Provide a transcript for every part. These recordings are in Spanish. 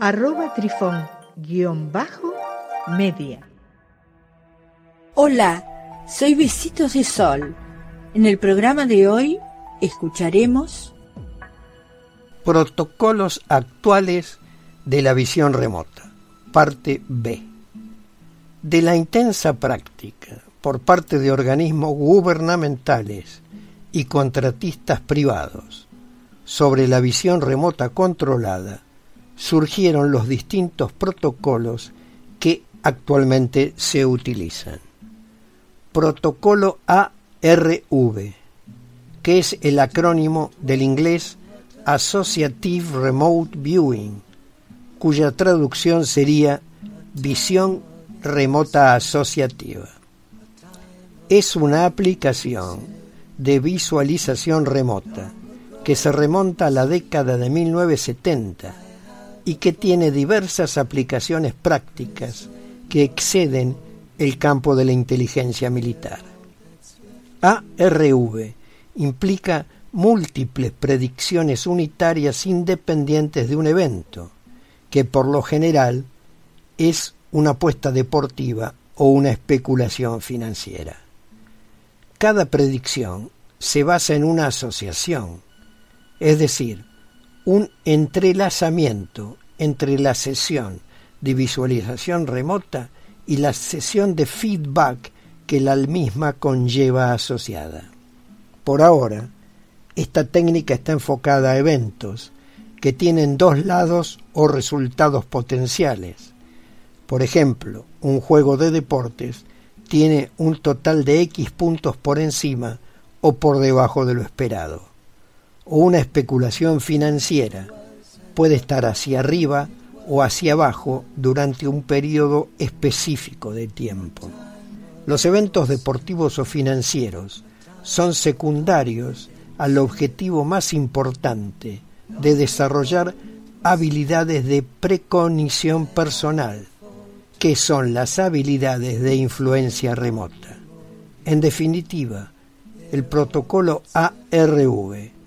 arroba trifón guion bajo media. Hola, soy Besitos de Sol. En el programa de hoy escucharemos Protocolos actuales de la visión remota, parte B. De la intensa práctica por parte de organismos gubernamentales y contratistas privados sobre la visión remota controlada surgieron los distintos protocolos que actualmente se utilizan. Protocolo ARV, que es el acrónimo del inglés Associative Remote Viewing, cuya traducción sería visión remota asociativa. Es una aplicación de visualización remota que se remonta a la década de 1970 y que tiene diversas aplicaciones prácticas que exceden el campo de la inteligencia militar. ARV implica múltiples predicciones unitarias independientes de un evento, que por lo general es una apuesta deportiva o una especulación financiera. Cada predicción se basa en una asociación, es decir, un entrelazamiento entre la sesión de visualización remota y la sesión de feedback que la misma conlleva asociada. Por ahora, esta técnica está enfocada a eventos que tienen dos lados o resultados potenciales. Por ejemplo, un juego de deportes tiene un total de X puntos por encima o por debajo de lo esperado o una especulación financiera puede estar hacia arriba o hacia abajo durante un periodo específico de tiempo. Los eventos deportivos o financieros son secundarios al objetivo más importante de desarrollar habilidades de precognición personal, que son las habilidades de influencia remota. En definitiva, el protocolo ARV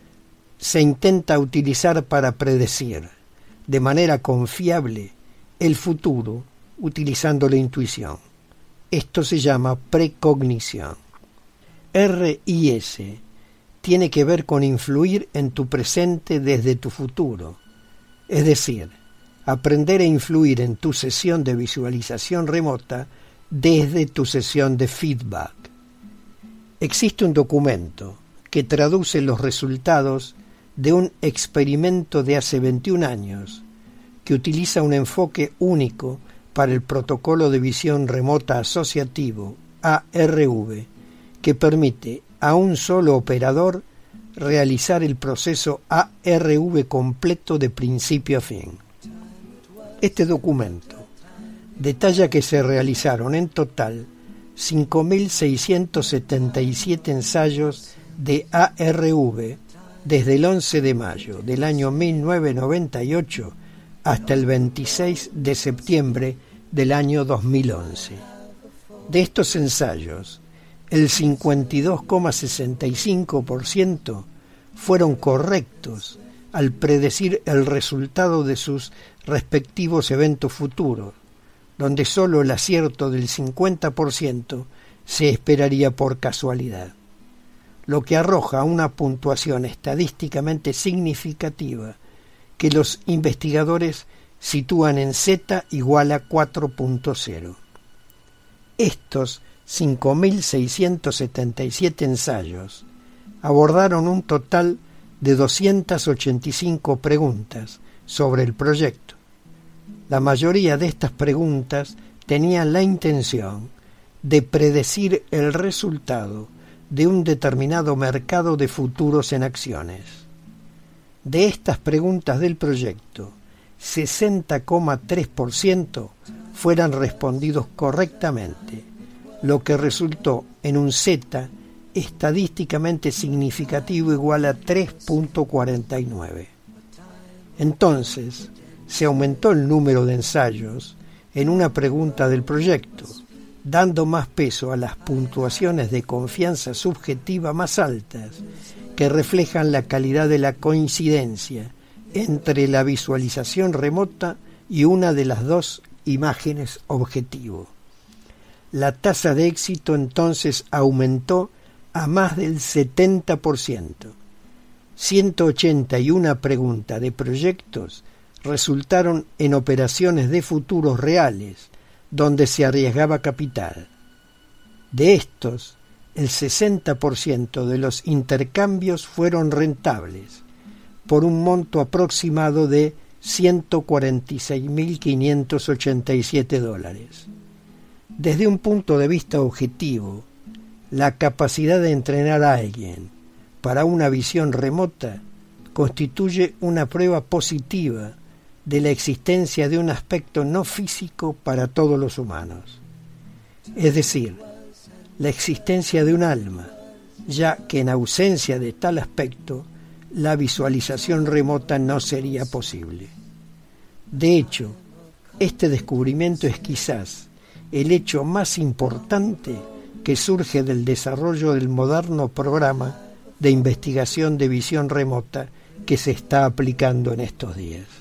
se intenta utilizar para predecir de manera confiable el futuro utilizando la intuición. Esto se llama precognición. RIS tiene que ver con influir en tu presente desde tu futuro, es decir, aprender a influir en tu sesión de visualización remota desde tu sesión de feedback. Existe un documento que traduce los resultados de un experimento de hace 21 años que utiliza un enfoque único para el protocolo de visión remota asociativo ARV que permite a un solo operador realizar el proceso ARV completo de principio a fin. Este documento detalla que se realizaron en total 5.677 ensayos de ARV desde el 11 de mayo del año 1998 hasta el 26 de septiembre del año 2011. De estos ensayos, el 52,65% fueron correctos al predecir el resultado de sus respectivos eventos futuros, donde sólo el acierto del 50% se esperaría por casualidad lo que arroja una puntuación estadísticamente significativa que los investigadores sitúan en Z igual a 4.0. Estos 5.677 ensayos abordaron un total de 285 preguntas sobre el proyecto. La mayoría de estas preguntas tenían la intención de predecir el resultado de un determinado mercado de futuros en acciones. De estas preguntas del proyecto, 60,3% fueran respondidos correctamente, lo que resultó en un Z estadísticamente significativo igual a 3.49. Entonces, se aumentó el número de ensayos en una pregunta del proyecto, dando más peso a las puntuaciones de confianza subjetiva más altas, que reflejan la calidad de la coincidencia entre la visualización remota y una de las dos imágenes objetivo. La tasa de éxito entonces aumentó a más del 70%. 181 preguntas de proyectos resultaron en operaciones de futuros reales, donde se arriesgaba capital. De estos, el 60% de los intercambios fueron rentables, por un monto aproximado de 146.587 dólares. Desde un punto de vista objetivo, la capacidad de entrenar a alguien para una visión remota constituye una prueba positiva de la existencia de un aspecto no físico para todos los humanos, es decir, la existencia de un alma, ya que en ausencia de tal aspecto, la visualización remota no sería posible. De hecho, este descubrimiento es quizás el hecho más importante que surge del desarrollo del moderno programa de investigación de visión remota que se está aplicando en estos días.